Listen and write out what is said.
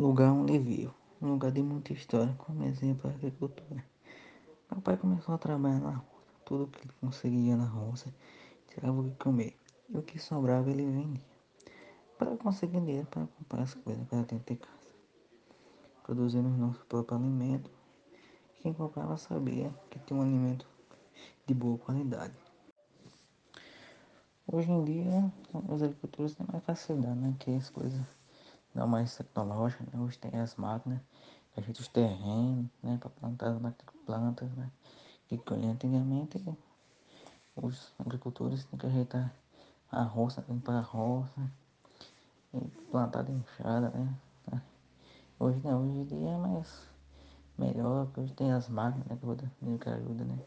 lugar onde vivo, um lugar de muita história, como exemplo a agricultura. Meu pai começou a trabalhar na roça, tudo que ele conseguia na roça, tirava o que comer, e o que sobrava ele vendia, para conseguir dinheiro para comprar as coisas para dentro de casa. Produzindo o nosso próprio alimento, quem comprava sabia que tinha um alimento de boa qualidade. Hoje em dia, os agricultores têm mais facilidade, né? Que as coisas não mais tecnológicas, né? Hoje tem as máquinas que ajeitam os terrenos, né? Para plantar as plantas, né? Que antigamente os agricultores tinham que ajeitar a roça, limpar a roça, plantar de enxada, né? Hoje não, hoje em dia é mais melhor, porque hoje tem as máquinas né, que ajudam, né?